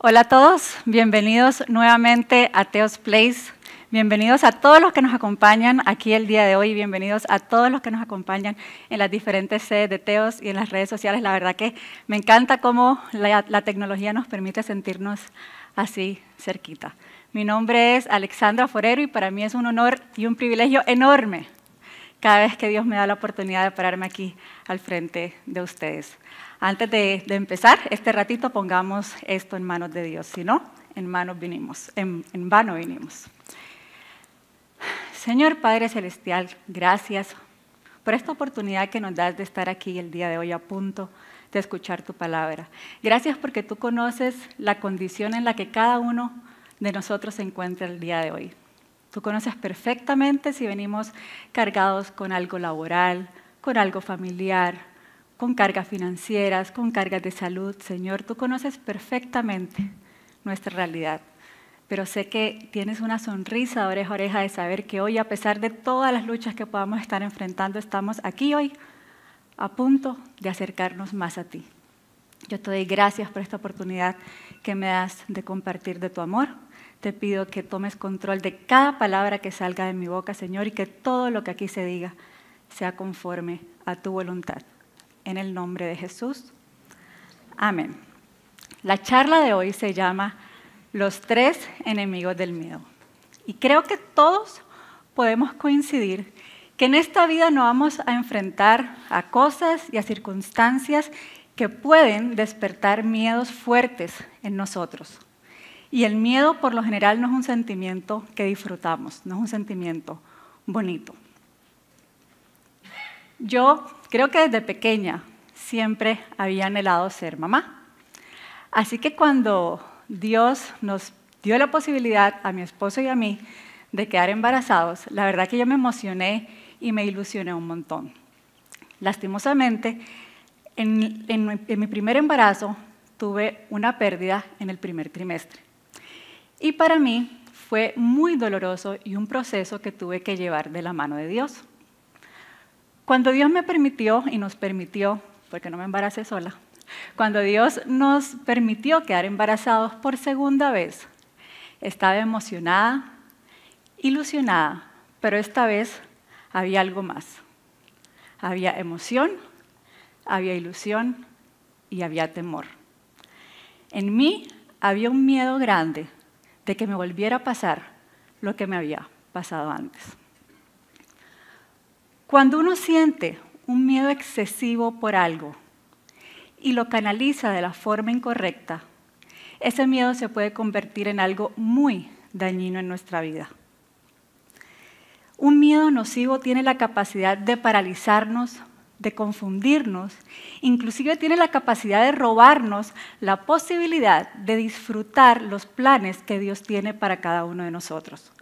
Hola a todos, bienvenidos nuevamente a Teos Place. Bienvenidos a todos los que nos acompañan aquí el día de hoy, bienvenidos a todos los que nos acompañan en las diferentes sedes de Teos y en las redes sociales. La verdad que me encanta cómo la, la tecnología nos permite sentirnos así cerquita. Mi nombre es Alexandra Forero y para mí es un honor y un privilegio enorme cada vez que Dios me da la oportunidad de pararme aquí al frente de ustedes. Antes de, empezar este ratito, pongamos esto en manos de Dios. Si no, en manos vinimos, en, en vano vinimos. Señor Padre Celestial, gracias por esta oportunidad que nos das de estar aquí el día de hoy a punto de escuchar tu palabra. Gracias porque tú conoces la condición en la que cada uno de nosotros se encuentra el día de hoy. Tú conoces perfectamente si venimos cargados con algo laboral, con algo familiar, con cargas financieras, con cargas de salud. Señor, tú conoces perfectamente nuestra realidad, pero sé que tienes una sonrisa de oreja a oreja de saber que hoy, a pesar de todas las luchas que podamos estar enfrentando, estamos aquí hoy a punto de acercarnos más a ti. Yo te doy gracias por esta oportunidad que me das de compartir de tu amor. Te pido que tomes control de cada palabra que salga de mi boca, Señor, y que todo lo que aquí se diga sea conforme a tu voluntad en el nombre de Jesús. Amén. La charla de hoy se llama Los tres enemigos del miedo. Y creo que todos podemos coincidir que en esta vida no vamos a enfrentar a cosas y a circunstancias que pueden despertar miedos fuertes en nosotros. Y el miedo por lo general no es un sentimiento que disfrutamos, no es un sentimiento bonito. Yo creo que desde pequeña siempre había anhelado ser mamá. Así que cuando Dios nos dio la posibilidad a mi esposo y a mí de quedar embarazados, la verdad que yo me emocioné y me ilusioné un montón. Lastimosamente, en, en mi primer embarazo tuve una pérdida en el primer trimestre. Y para mí fue muy doloroso y un proceso que tuve que llevar de la mano de Dios. Cuando Dios me permitió y nos permitió, porque no me embaracé sola, cuando Dios nos permitió quedar embarazados por segunda vez, estaba emocionada, ilusionada, pero esta vez había algo más. Había emoción, había ilusión y había temor. En mí había un miedo grande de que me volviera a pasar lo que me había pasado antes. Cuando uno siente un miedo excesivo por algo y lo canaliza de la forma incorrecta, ese miedo se puede convertir en algo muy dañino en nuestra vida. Un miedo nocivo tiene la capacidad de paralizarnos, de confundirnos, inclusive tiene la capacidad de robarnos la posibilidad de disfrutar los planes que Dios tiene para cada uno de nosotros.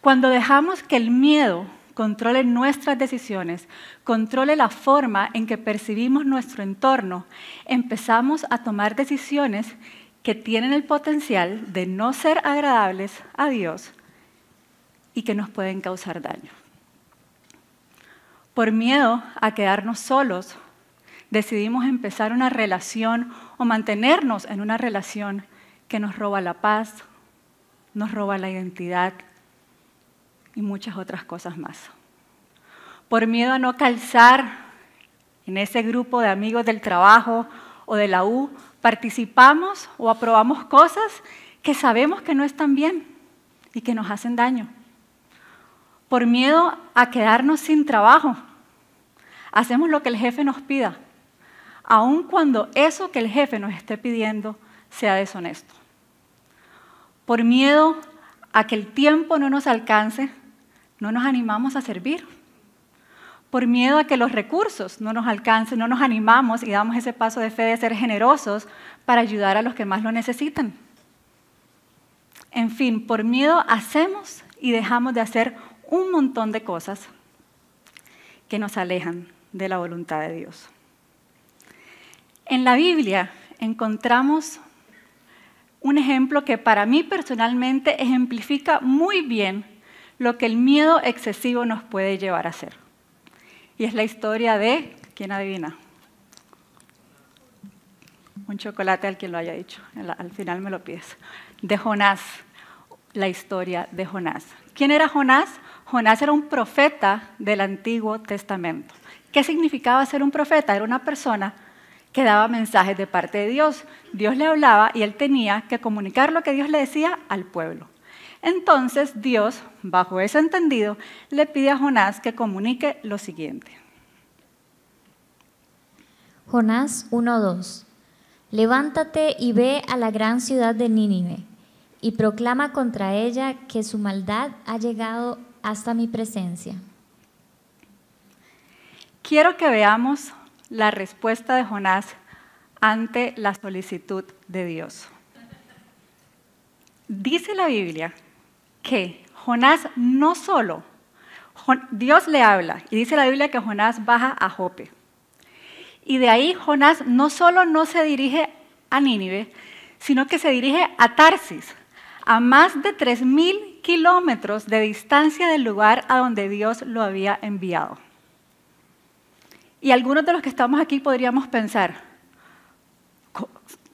Cuando dejamos que el miedo controle nuestras decisiones, controle la forma en que percibimos nuestro entorno, empezamos a tomar decisiones que tienen el potencial de no ser agradables a Dios y que nos pueden causar daño. Por miedo a quedarnos solos, decidimos empezar una relación o mantenernos en una relación que nos roba la paz, nos roba la identidad, y muchas otras cosas más. Por miedo a no calzar en ese grupo de amigos del trabajo o de la U, participamos o aprobamos cosas que sabemos que no están bien y que nos hacen daño. Por miedo a quedarnos sin trabajo, hacemos lo que el jefe nos pida, aun cuando eso que el jefe nos esté pidiendo sea deshonesto. Por miedo a que el tiempo no nos alcance, no nos animamos a servir. Por miedo a que los recursos no nos alcancen, no nos animamos y damos ese paso de fe de ser generosos para ayudar a los que más lo necesitan. En fin, por miedo hacemos y dejamos de hacer un montón de cosas que nos alejan de la voluntad de Dios. En la Biblia encontramos un ejemplo que para mí personalmente ejemplifica muy bien lo que el miedo excesivo nos puede llevar a hacer. Y es la historia de, ¿quién adivina? un chocolate al quien lo haya dicho. Al final me lo pides. De Jonás, la historia de Jonás. ¿Quién era Jonás? Jonás era un profeta del Antiguo Testamento. ¿Qué significaba ser un profeta? Era una persona que daba mensajes de parte de Dios. Dios le hablaba y él tenía que comunicar lo que Dios le decía al pueblo. Entonces Dios, bajo ese entendido, le pide a Jonás que comunique lo siguiente. Jonás 1.2. Levántate y ve a la gran ciudad de Nínive y proclama contra ella que su maldad ha llegado hasta mi presencia. Quiero que veamos la respuesta de Jonás ante la solicitud de Dios. Dice la Biblia que Jonás no solo, Dios le habla y dice la Biblia que Jonás baja a Jope. Y de ahí Jonás no solo no se dirige a Nínive, sino que se dirige a Tarsis, a más de 3.000 kilómetros de distancia del lugar a donde Dios lo había enviado. Y algunos de los que estamos aquí podríamos pensar,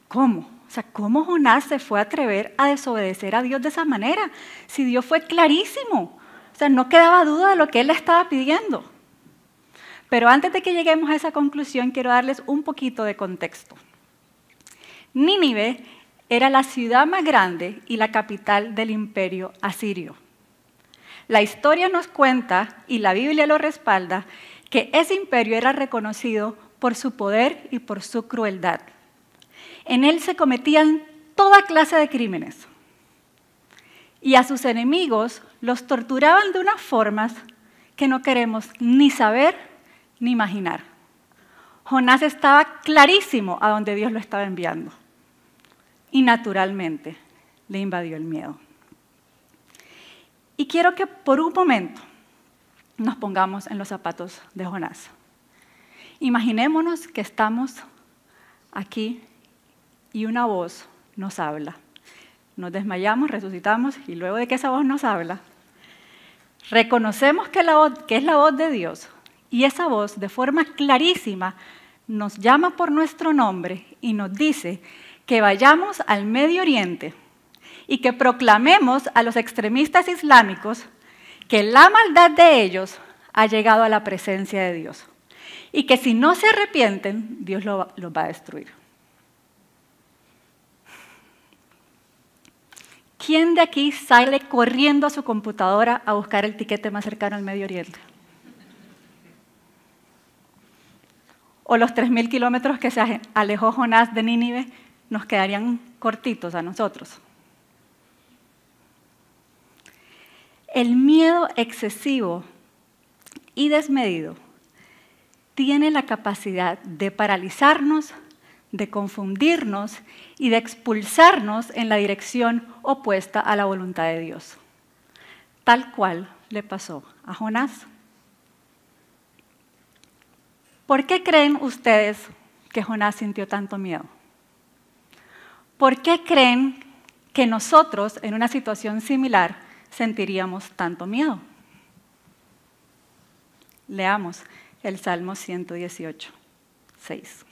¿cómo? Sea, ¿cómo Jonás se fue a atrever a desobedecer a Dios de esa manera? Si Dios fue clarísimo. O sea, no quedaba duda de lo que él le estaba pidiendo. Pero antes de que lleguemos a esa conclusión, quiero darles un poquito de contexto. Nínive era la ciudad más grande y la capital del imperio asirio. La historia nos cuenta, y la Biblia lo respalda, que ese imperio era reconocido por su poder y por su crueldad. En él se cometían toda clase de crímenes. Y a sus enemigos los torturaban de unas formas que no queremos ni saber ni imaginar. Jonás estaba clarísimo a donde Dios lo estaba enviando. Y naturalmente le invadió el miedo. Y quiero que por un momento nos pongamos en los zapatos de Jonás. Imaginémonos que estamos aquí y una voz nos habla. Nos desmayamos, resucitamos y luego de que esa voz nos habla, reconocemos que, que es la voz de Dios y esa voz de forma clarísima nos llama por nuestro nombre y nos dice que vayamos al Medio Oriente y que proclamemos a los extremistas islámicos que la maldad de ellos ha llegado a la presencia de Dios y que si no se arrepienten, Dios los va a destruir. ¿Quién de aquí sale corriendo a su computadora a buscar el tiquete más cercano al Medio Oriente? O los 3.000 kilómetros que se alejó Jonás de Nínive nos quedarían cortitos a nosotros. El miedo excesivo y desmedido tiene la capacidad de paralizarnos, de confundirnos y de expulsarnos en la dirección opuesta a la voluntad de Dios. Tal cual le pasó a Jonás. ¿Por qué creen ustedes que Jonás sintió tanto miedo? ¿Por qué creen que nosotros en una situación similar sentiríamos tanto miedo? Leamos el Salmo 118, 6.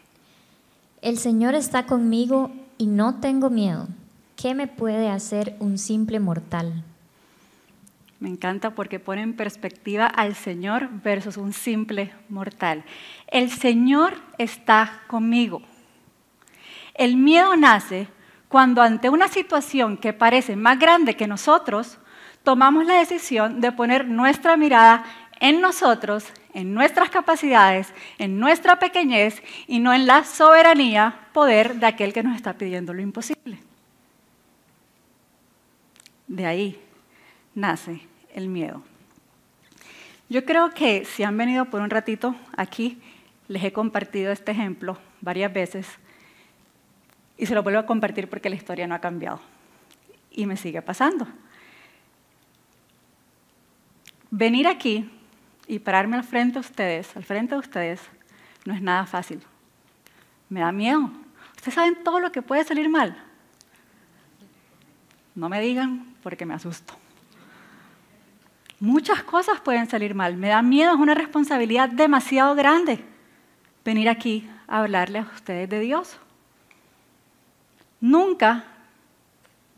El Señor está conmigo y no tengo miedo. ¿Qué me puede hacer un simple mortal? Me encanta porque pone en perspectiva al Señor versus un simple mortal. El Señor está conmigo. El miedo nace cuando ante una situación que parece más grande que nosotros, tomamos la decisión de poner nuestra mirada en nosotros, en nuestras capacidades, en nuestra pequeñez y no en la soberanía, poder de aquel que nos está pidiendo lo imposible. De ahí nace el miedo. Yo creo que si han venido por un ratito aquí, les he compartido este ejemplo varias veces y se lo vuelvo a compartir porque la historia no ha cambiado. Y me sigue pasando. Venir aquí y pararme al frente de ustedes, al frente de ustedes, no es nada fácil. Me da miedo. Ustedes saben todo lo que puede salir mal. No me digan porque me asusto. Muchas cosas pueden salir mal. Me da miedo, es una responsabilidad demasiado grande venir aquí a hablarles a ustedes de Dios. Nunca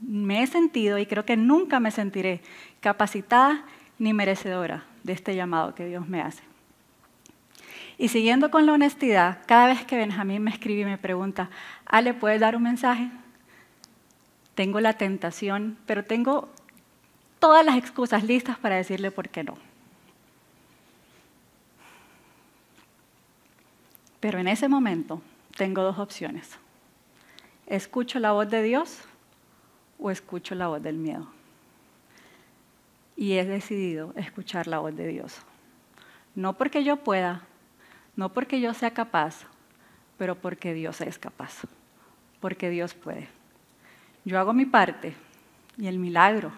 me he sentido y creo que nunca me sentiré capacitada ni merecedora de este llamado que Dios me hace. Y siguiendo con la honestidad, cada vez que Benjamín me escribe y me pregunta, Ale, ¿puedes dar un mensaje? Tengo la tentación, pero tengo todas las excusas listas para decirle por qué no. Pero en ese momento tengo dos opciones. ¿Escucho la voz de Dios o escucho la voz del miedo? Y he decidido escuchar la voz de Dios. No porque yo pueda, no porque yo sea capaz, pero porque Dios es capaz, porque Dios puede. Yo hago mi parte y el milagro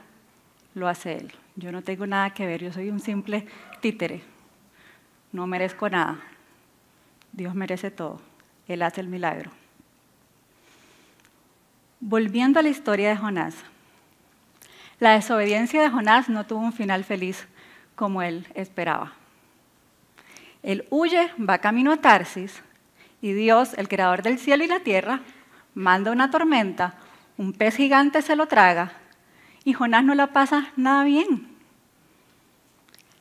lo hace Él. Yo no tengo nada que ver, yo soy un simple títere. No merezco nada. Dios merece todo. Él hace el milagro. Volviendo a la historia de Jonás. La desobediencia de Jonás no tuvo un final feliz como él esperaba. Él huye, va camino a Tarsis y Dios, el creador del cielo y la tierra, manda una tormenta, un pez gigante se lo traga y Jonás no la pasa nada bien.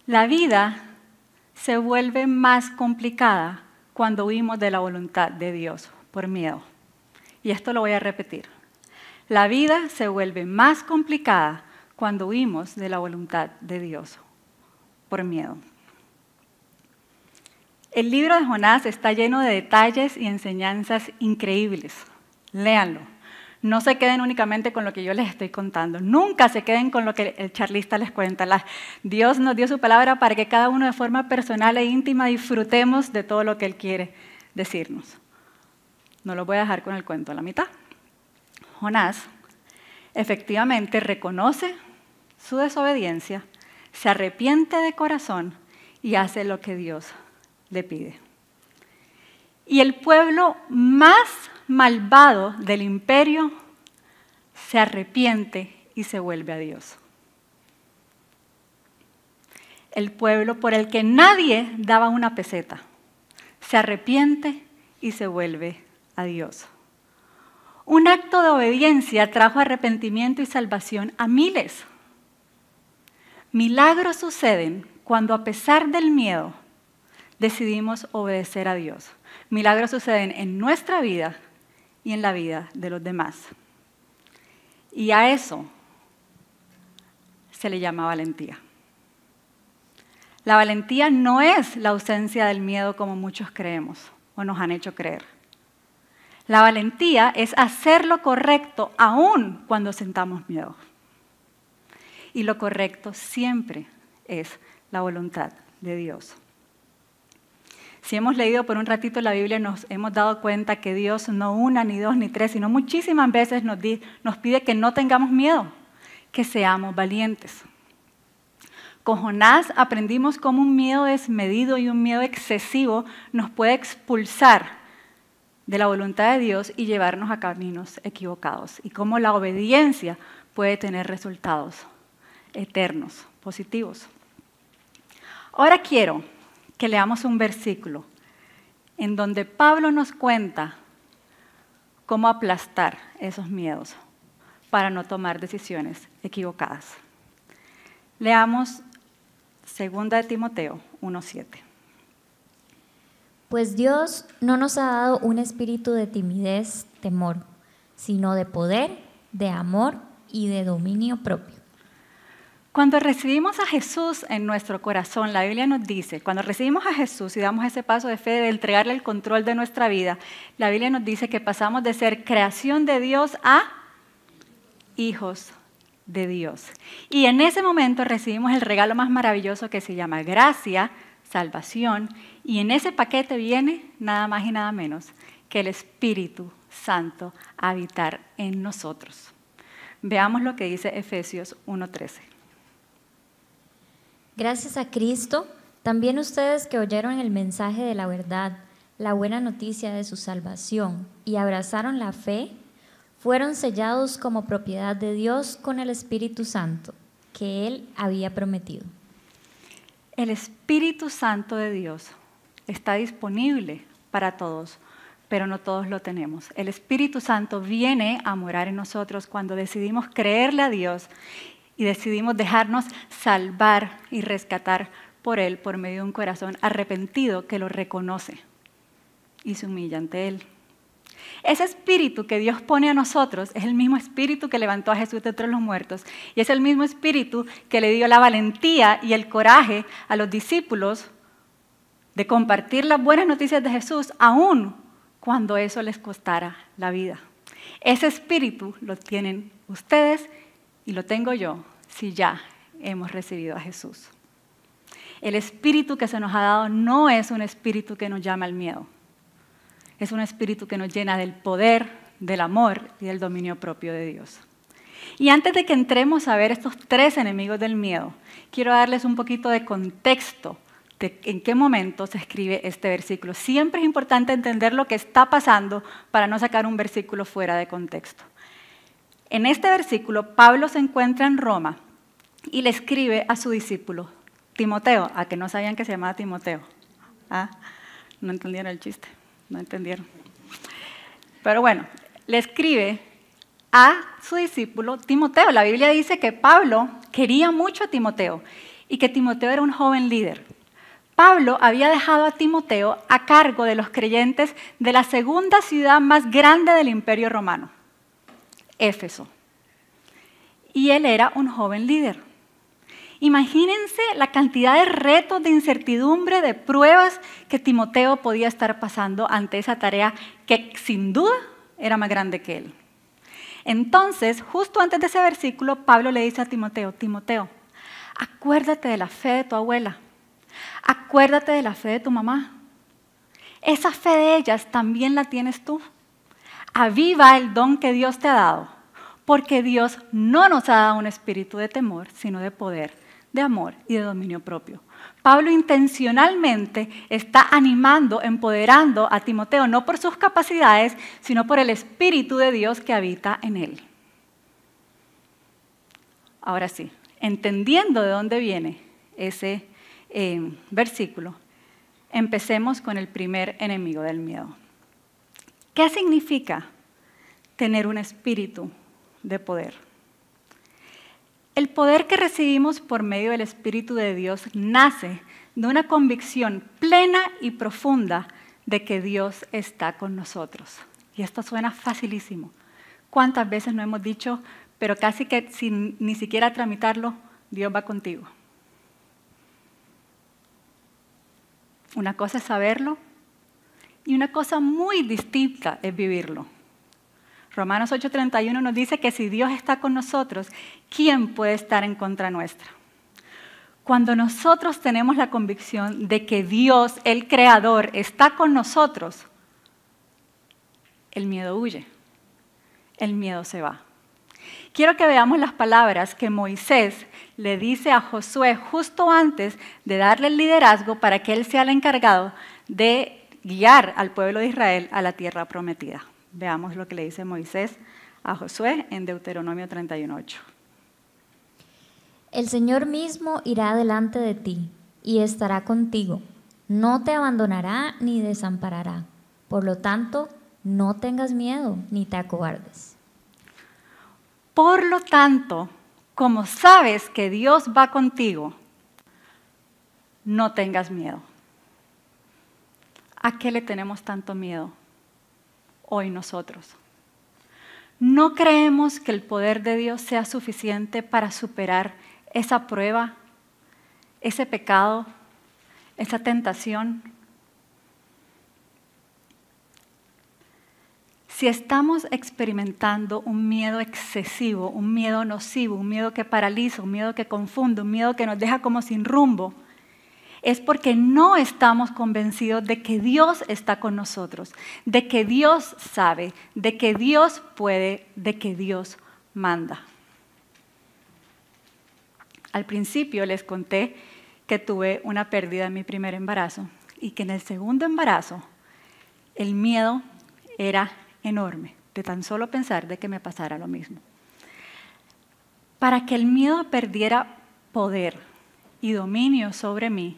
La vida se vuelve más complicada cuando huimos de la voluntad de Dios por miedo. Y esto lo voy a repetir. La vida se vuelve más complicada cuando huimos de la voluntad de Dios por miedo. El libro de Jonás está lleno de detalles y enseñanzas increíbles. Léanlo. No se queden únicamente con lo que yo les estoy contando. Nunca se queden con lo que el charlista les cuenta. Dios nos dio su palabra para que cada uno de forma personal e íntima disfrutemos de todo lo que Él quiere decirnos. No lo voy a dejar con el cuento a la mitad. Jonás efectivamente reconoce su desobediencia, se arrepiente de corazón y hace lo que Dios le pide. Y el pueblo más malvado del imperio se arrepiente y se vuelve a Dios. El pueblo por el que nadie daba una peseta se arrepiente y se vuelve a Dios. Un acto de obediencia trajo arrepentimiento y salvación a miles. Milagros suceden cuando a pesar del miedo decidimos obedecer a Dios. Milagros suceden en nuestra vida y en la vida de los demás. Y a eso se le llama valentía. La valentía no es la ausencia del miedo como muchos creemos o nos han hecho creer. La valentía es hacer lo correcto aún cuando sentamos miedo. Y lo correcto siempre es la voluntad de Dios. Si hemos leído por un ratito la Biblia, nos hemos dado cuenta que Dios no una, ni dos, ni tres, sino muchísimas veces nos, pide que no tengamos miedo, que seamos valientes. Con Jonás aprendimos cómo un miedo desmedido y un miedo excesivo nos puede expulsar de la voluntad de Dios y llevarnos a caminos equivocados. Y cómo la obediencia puede tener resultados eternos, positivos. Ahora quiero que leamos un versículo en donde Pablo nos cuenta cómo aplastar esos miedos para no tomar decisiones equivocadas. Leamos 2 de Timoteo 1.7. Pues Dios no nos ha dado un espíritu de timidez, temor, sino de poder, de amor y de dominio propio. Cuando recibimos a Jesús en nuestro corazón, la Biblia nos dice, cuando recibimos a Jesús y damos ese paso de fe de entregarle el control de nuestra vida, la Biblia nos dice que pasamos de ser creación de Dios a hijos de Dios. Y en ese momento recibimos el regalo más maravilloso que se llama gracia, salvación, y en ese paquete viene nada más y nada menos que el Espíritu Santo a habitar en nosotros. Veamos lo que dice Efesios 1.13. Gracias a Cristo, también ustedes que oyeron el mensaje de la verdad, la buena noticia de su salvación y abrazaron la fe, fueron sellados como propiedad de Dios con el Espíritu Santo que Él había prometido. El Espíritu Santo de Dios está disponible para todos pero no todos lo tenemos. El Espíritu Santo viene a morar en nosotros cuando decidimos creerle a Dios y decidimos dejarnos salvar y rescatar por Él por medio de un corazón arrepentido que lo reconoce y se humilla ante Él. Ese espíritu que Dios pone a nosotros es el mismo espíritu que levantó a Jesús de entre los muertos y es el mismo espíritu que le dio la valentía y el coraje a los discípulos de compartir las buenas noticias de Jesús aún cuando eso les costara la vida. Ese espíritu lo tienen ustedes y lo tengo yo si ya hemos recibido a Jesús. El espíritu que se nos ha dado no es un espíritu que nos llama al miedo es un espíritu que nos llena del poder, del amor y del dominio propio de Dios. Y antes de que entremos a ver estos tres enemigos del miedo, quiero darles un poquito de contexto de en qué momento se escribe este versículo. Siempre es importante entender lo que está pasando para no sacar un versículo fuera de contexto. En este versículo, Pablo se encuentra en Roma y le escribe a su discípulo, Timoteo, a que no sabían que se llamaba Timoteo. ¿Ah? No entendieron el chiste. No entendieron. Pero bueno, le escribe a su discípulo Timoteo. La Biblia dice que Pablo quería mucho a Timoteo y que Timoteo era un joven líder. Pablo había dejado a Timoteo a cargo de los creyentes de la segunda ciudad más grande del imperio romano, Éfeso. Y él era un joven líder. Imagínense la cantidad de retos, de incertidumbre, de pruebas que Timoteo podía estar pasando ante esa tarea que sin duda era más grande que él. Entonces, justo antes de ese versículo, Pablo le dice a Timoteo, Timoteo, acuérdate de la fe de tu abuela, acuérdate de la fe de tu mamá. Esa fe de ellas también la tienes tú. Aviva el don que Dios te ha dado, porque Dios no nos ha dado un espíritu de temor, sino de poder de amor y de dominio propio. Pablo intencionalmente está animando, empoderando a Timoteo, no por sus capacidades, sino por el Espíritu de Dios que habita en él. Ahora sí, entendiendo de dónde viene ese eh, versículo, empecemos con el primer enemigo del miedo. ¿Qué significa tener un espíritu de poder? El poder que recibimos por medio del Espíritu de Dios nace de una convicción plena y profunda de que Dios está con nosotros. Y esto suena facilísimo. ¿Cuántas veces no hemos dicho, pero casi que sin ni siquiera tramitarlo, Dios va contigo? Una cosa es saberlo y una cosa muy distinta es vivirlo. Romanos 8:31 nos dice que si Dios está con nosotros, ¿quién puede estar en contra nuestra? Cuando nosotros tenemos la convicción de que Dios, el Creador, está con nosotros, el miedo huye, el miedo se va. Quiero que veamos las palabras que Moisés le dice a Josué justo antes de darle el liderazgo para que él sea el encargado de guiar al pueblo de Israel a la tierra prometida. Veamos lo que le dice Moisés a Josué en Deuteronomio 31.8. El Señor mismo irá delante de ti y estará contigo. No te abandonará ni desamparará. Por lo tanto, no tengas miedo ni te acobardes. Por lo tanto, como sabes que Dios va contigo, no tengas miedo. ¿A qué le tenemos tanto miedo? hoy nosotros. No creemos que el poder de Dios sea suficiente para superar esa prueba, ese pecado, esa tentación. Si estamos experimentando un miedo excesivo, un miedo nocivo, un miedo que paraliza, un miedo que confunde, un miedo que nos deja como sin rumbo, es porque no estamos convencidos de que Dios está con nosotros, de que Dios sabe, de que Dios puede, de que Dios manda. Al principio les conté que tuve una pérdida en mi primer embarazo y que en el segundo embarazo el miedo era enorme, de tan solo pensar de que me pasara lo mismo. Para que el miedo perdiera poder y dominio sobre mí,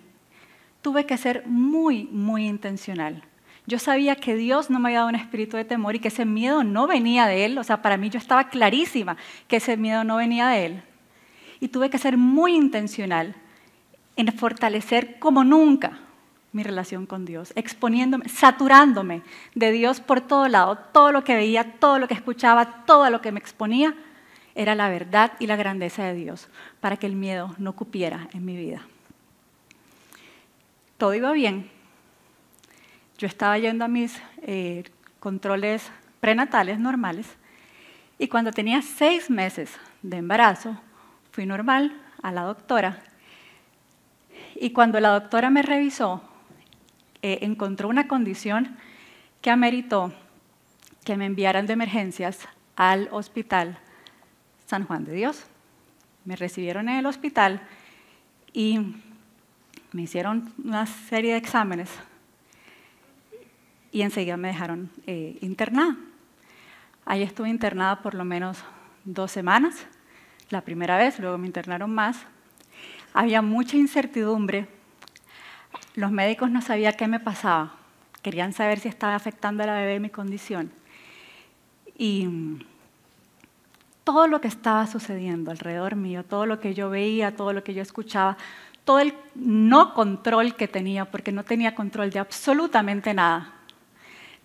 tuve que ser muy, muy intencional. Yo sabía que Dios no me había dado un espíritu de temor y que ese miedo no venía de Él. O sea, para mí yo estaba clarísima que ese miedo no venía de Él. Y tuve que ser muy intencional en fortalecer como nunca mi relación con Dios, exponiéndome, saturándome de Dios por todo lado. Todo lo que veía, todo lo que escuchaba, todo lo que me exponía era la verdad y la grandeza de Dios para que el miedo no cupiera en mi vida. Todo iba bien, yo estaba yendo a mis eh, controles prenatales normales y cuando tenía seis meses de embarazo, fui normal a la doctora y cuando la doctora me revisó, eh, encontró una condición que ameritó que me enviaran de emergencias al hospital San Juan de Dios. Me recibieron en el hospital y me hicieron una serie de exámenes y enseguida me dejaron eh, internada. Ahí estuve internada por lo menos dos semanas, la primera vez, luego me internaron más. Había mucha incertidumbre. Los médicos no sabían qué me pasaba. Querían saber si estaba afectando a la bebé mi condición. Y todo lo que estaba sucediendo alrededor mío, todo lo que yo veía, todo lo que yo escuchaba, todo el no control que tenía, porque no tenía control de absolutamente nada,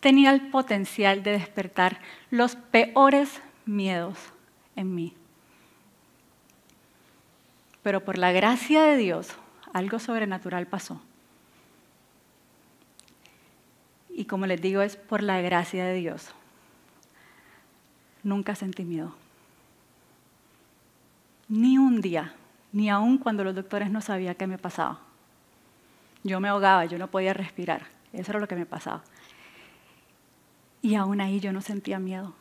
tenía el potencial de despertar los peores miedos en mí. Pero por la gracia de Dios, algo sobrenatural pasó. Y como les digo, es por la gracia de Dios. Nunca sentí miedo. Ni un día, ni aun cuando los doctores no sabían qué me pasaba. Yo me ahogaba, yo no podía respirar. Eso era lo que me pasaba. Y aún ahí yo no sentía miedo.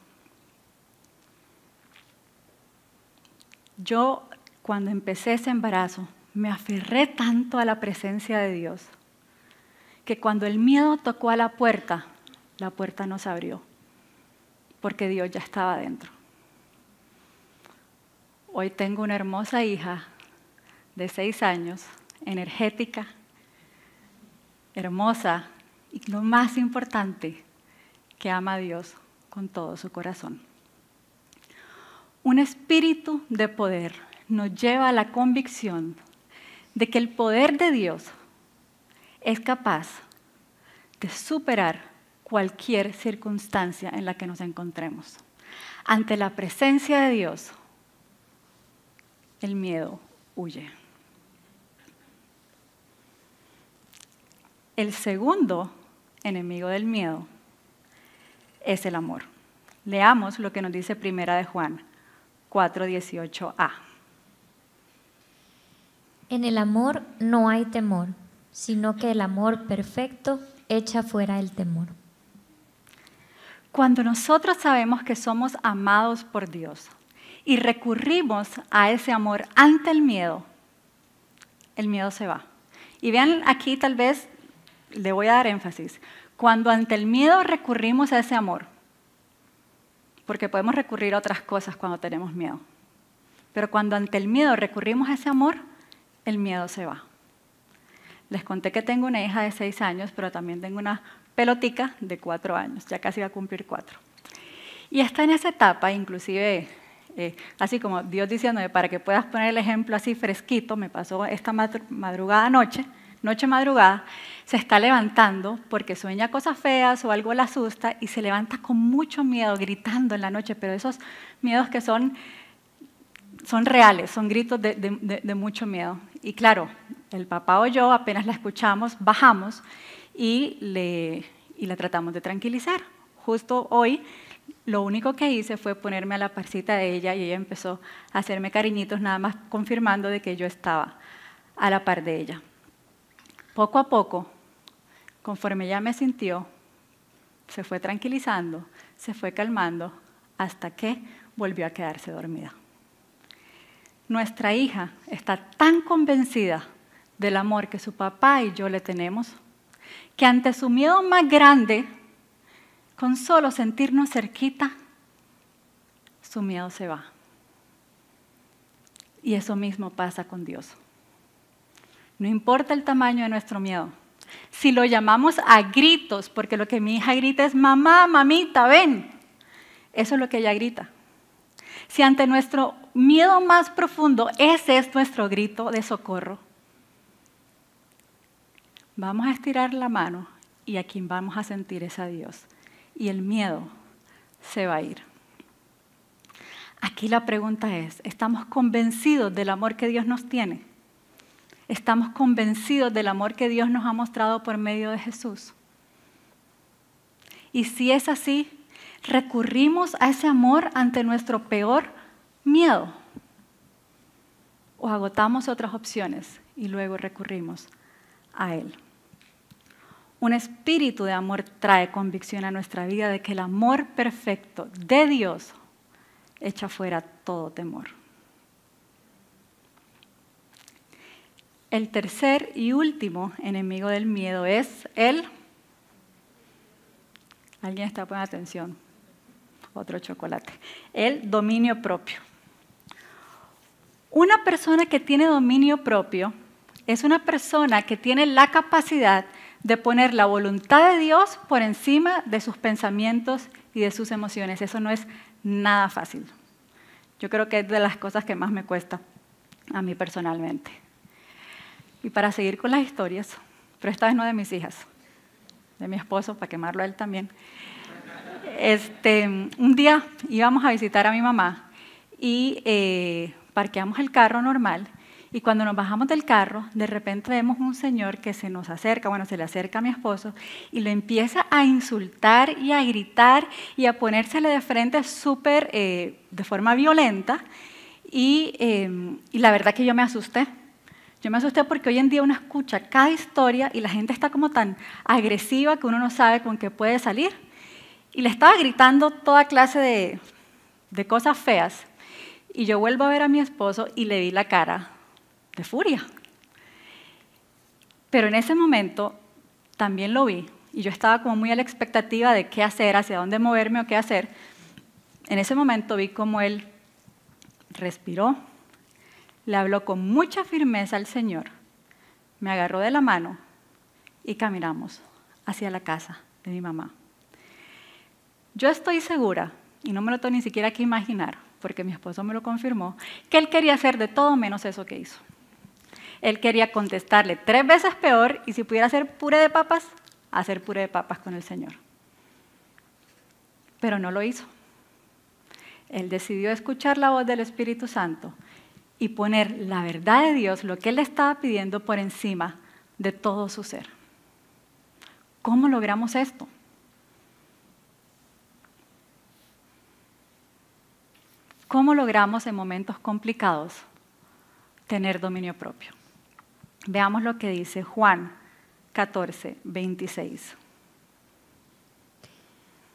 Yo cuando empecé ese embarazo me aferré tanto a la presencia de Dios que cuando el miedo tocó a la puerta, la puerta no se abrió porque Dios ya estaba dentro. Hoy tengo una hermosa hija de seis años, energética, hermosa y lo más importante, que ama a Dios con todo su corazón. Un espíritu de poder nos lleva a la convicción de que el poder de Dios es capaz de superar cualquier circunstancia en la que nos encontremos. Ante la presencia de Dios, el miedo huye. El segundo enemigo del miedo es el amor. Leamos lo que nos dice Primera de Juan 4:18a. En el amor no hay temor, sino que el amor perfecto echa fuera el temor. Cuando nosotros sabemos que somos amados por Dios y recurrimos a ese amor ante el miedo, el miedo se va. Y vean aquí tal vez, le voy a dar énfasis, cuando ante el miedo recurrimos a ese amor, porque podemos recurrir a otras cosas cuando tenemos miedo, pero cuando ante el miedo recurrimos a ese amor, el miedo se va. Les conté que tengo una hija de seis años, pero también tengo una pelotica de cuatro años, ya casi va a cumplir cuatro. Y está en esa etapa, inclusive, eh, así como Dios diciéndome, para que puedas poner el ejemplo así fresquito, me pasó esta madrugada noche, noche madrugada, se está levantando porque sueña cosas feas o algo la asusta y se levanta con mucho miedo, gritando en la noche, pero esos miedos que son, son reales, son gritos de, de mucho miedo. Y claro, el papá o yo apenas la escuchamos, bajamos y, le, y la tratamos de tranquilizar. Justo hoy lo único que hice fue ponerme a la parcita de ella y ella empezó a hacerme cariñitos, nada más confirmando de que yo estaba a la par de ella. Poco a poco, conforme ella me sintió, se fue tranquilizando, se fue calmando, hasta que volvió a quedarse dormida. Nuestra hija está tan convencida del amor que su papá y yo le tenemos, que ante su miedo más grande, con solo sentirnos cerquita, su miedo se va. Y eso mismo pasa con Dios. No importa el tamaño de nuestro miedo. si lo llamamos a gritos, porque lo que mi hija grita es, mamá, mamita, ven, eso es lo que ella grita. Si ante nuestro miedo más profundo ese es nuestro grito de socorro, vamos a estirar la mano y a quien vamos a sentir es a Dios. Y el miedo se va a ir. Aquí la pregunta es, ¿estamos convencidos del amor que Dios nos tiene? ¿Estamos convencidos del amor que Dios nos ha mostrado por medio de Jesús? Y si es así, recurrimos a ese amor ante nuestro peor miedo. O agotamos otras opciones y luego recurrimos a Él. Un espíritu de amor trae convicción a nuestra vida de que el amor perfecto de Dios echa fuera todo temor. El tercer y último enemigo del miedo es el... ¿Alguien está poniendo atención? Otro chocolate. El dominio propio. Una persona que tiene dominio propio es una persona que tiene la capacidad de poner la voluntad de Dios por encima de sus pensamientos y de sus emociones. Eso no es nada fácil. Yo creo que es de las cosas que más me cuesta a mí personalmente. Y para seguir con las historias, pero esta vez no de mis hijas, de mi esposo, para quemarlo a él también. Este, un día íbamos a visitar a mi mamá y eh, parqueamos el carro normal y cuando nos bajamos del carro, de repente vemos un señor que se nos acerca, bueno, se le acerca a mi esposo y lo empieza a insultar y a gritar y a ponérsele de frente súper, eh, de forma violenta. Eh, y la verdad que yo me asusté. Yo me asusté porque hoy en día uno escucha cada historia y la gente está como tan agresiva que uno no sabe con qué puede salir. Y le estaba gritando toda clase de, cosas feas. Y yo vuelvo a ver a mi esposo y le vi la cara de furia. Pero en ese momento también lo vi y yo estaba como muy a la expectativa de qué hacer, hacia dónde moverme o qué hacer. En ese momento vi como él respiró, le habló con mucha firmeza al Señor, me agarró de la mano y caminamos hacia la casa de mi mamá. Yo estoy segura, y no me lo tengo ni siquiera que imaginar, porque mi esposo me lo confirmó, que él quería hacer de todo menos eso que hizo. Él quería contestarle tres veces peor y si pudiera hacer puré de papas, hacer puré de papas con el Señor. Pero no lo hizo. Él decidió escuchar la voz del Espíritu Santo y poner la verdad de Dios, lo que Él le estaba pidiendo, por encima de todo su ser. ¿Cómo logramos esto? ¿Cómo logramos en momentos complicados tener dominio propio? Veamos lo que dice Juan 14, 26.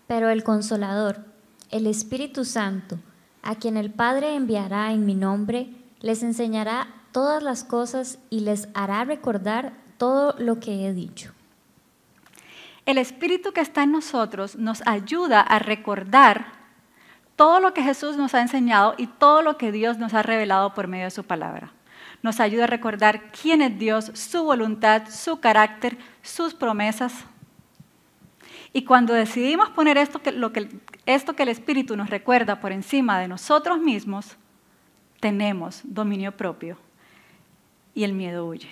Pero el consolador, el Espíritu Santo, a quien el Padre enviará en mi nombre, les enseñará todas las cosas y les hará recordar todo lo que he dicho. El Espíritu que está en nosotros nos ayuda a recordar todo lo que Jesús nos ha enseñado y todo lo que Dios nos ha revelado por medio de su palabra nos ayuda a recordar quién es Dios, su voluntad, su carácter, sus promesas. Y cuando decidimos poner esto que, lo que, esto que el Espíritu nos recuerda por encima de nosotros mismos, tenemos dominio propio y el miedo huye.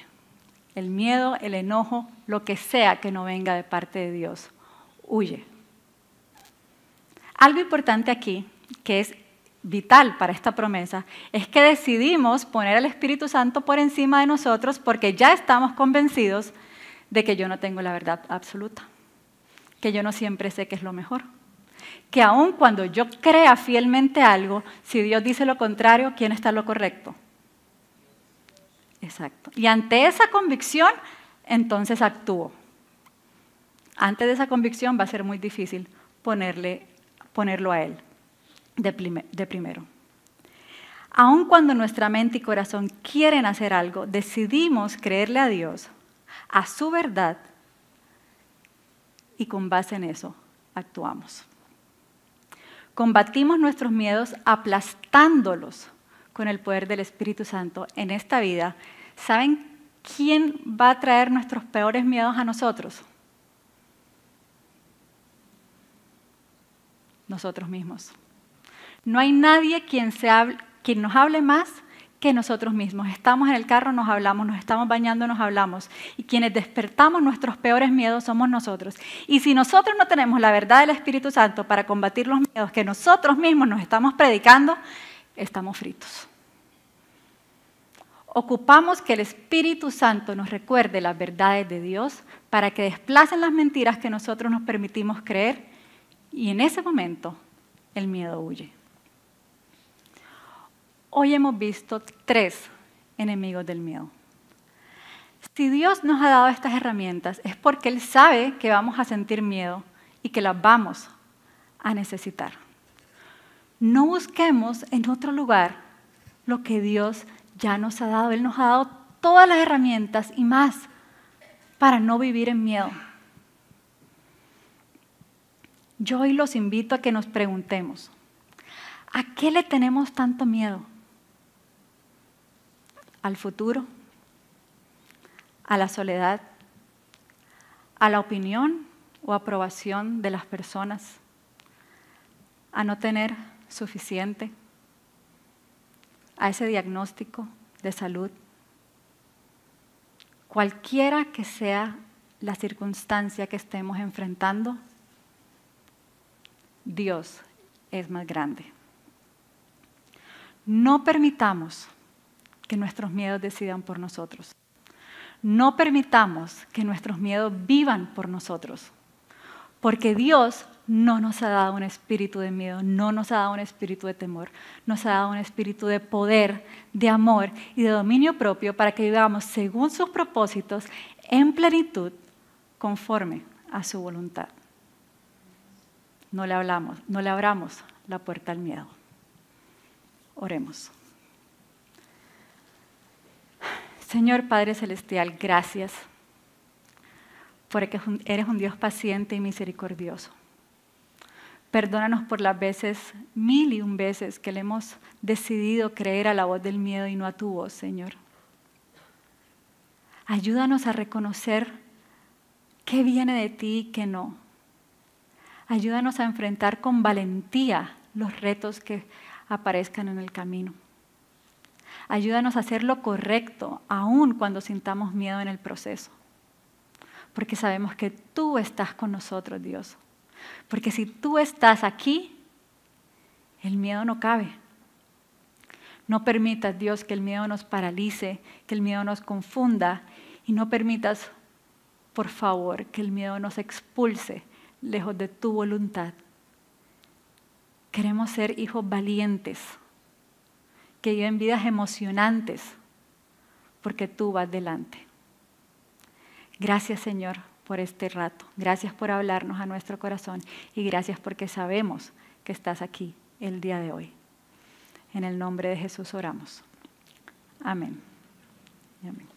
El miedo, el enojo, lo que sea que no venga de parte de Dios, huye. Algo importante aquí, que es vital para esta promesa es que decidimos poner al Espíritu Santo por encima de nosotros porque ya estamos convencidos de que yo no tengo la verdad absoluta, que yo no siempre sé qué es lo mejor, que aun cuando yo crea fielmente algo, si Dios dice lo contrario, ¿quién está lo correcto? Exacto. Y ante esa convicción, entonces actúo. Antes de esa convicción va a ser muy difícil ponerle, ponerlo a Él de, primero. Aun cuando nuestra mente y corazón quieren hacer algo, decidimos creerle a Dios, a su verdad, y con base en eso actuamos. Combatimos nuestros miedos aplastándolos con el poder del Espíritu Santo en esta vida. ¿Saben ¿quién va a traer nuestros peores miedos a nosotros? Nosotros mismos. No hay nadie quien, quien nos hable más nosotros mismos. Estamos en el carro, nos hablamos, nos estamos bañando, nos hablamos. Y quienes despertamos nuestros peores miedos somos nosotros. Y si nosotros no tenemos la verdad del Espíritu Santo para combatir los miedos que nosotros mismos nos estamos predicando, estamos fritos. Ocupamos que el Espíritu Santo nos recuerde las verdades de Dios para que desplacen las mentiras que nosotros nos permitimos creer y en ese momento el miedo huye. Hoy hemos visto tres enemigos del miedo. Si Dios nos ha dado estas herramientas es porque Él sabe que vamos a sentir miedo y que las vamos a necesitar. No busquemos en otro lugar lo que Dios ya nos ha dado. Él nos ha dado todas las herramientas y más para no vivir en miedo. Yo hoy los invito a que nos preguntemos, ¿a qué le tenemos tanto miedo? Al futuro, a la soledad, a la opinión o aprobación de las personas, a no tener suficiente, a ese diagnóstico de salud. Cualquiera que sea la circunstancia que estemos enfrentando, Dios es más grande. No permitamos que nuestros miedos decidan por nosotros. No permitamos que nuestros miedos vivan por nosotros, porque Dios no nos ha dado un espíritu de miedo, no nos ha dado un espíritu de temor, nos ha dado un espíritu de poder, de amor y de dominio propio para que vivamos según sus propósitos en plenitud, conforme a su voluntad. No le hablamos, no le abramos la puerta al miedo. Oremos. Señor Padre Celestial, gracias porque eres un Dios paciente y misericordioso. Perdónanos por las veces, mil y un veces, que le hemos decidido creer a la voz del miedo y no a tu voz, Señor. Ayúdanos a reconocer qué viene de ti y qué no. Ayúdanos a enfrentar con valentía los retos que aparezcan en el camino. Ayúdanos a hacer lo correcto, aun cuando sintamos miedo en el proceso. Porque sabemos que tú estás con nosotros, Dios. Porque si tú estás aquí, el miedo no cabe. No permitas, Dios, que el miedo nos paralice, que el miedo nos confunda y no permitas, por favor, que el miedo nos expulse lejos de tu voluntad. Queremos ser hijos valientes que viven vidas emocionantes, porque tú vas delante. Gracias Señor por este rato. Gracias por hablarnos a nuestro corazón y gracias porque sabemos que estás aquí el día de hoy. En el nombre de Jesús oramos. Amén. Amén.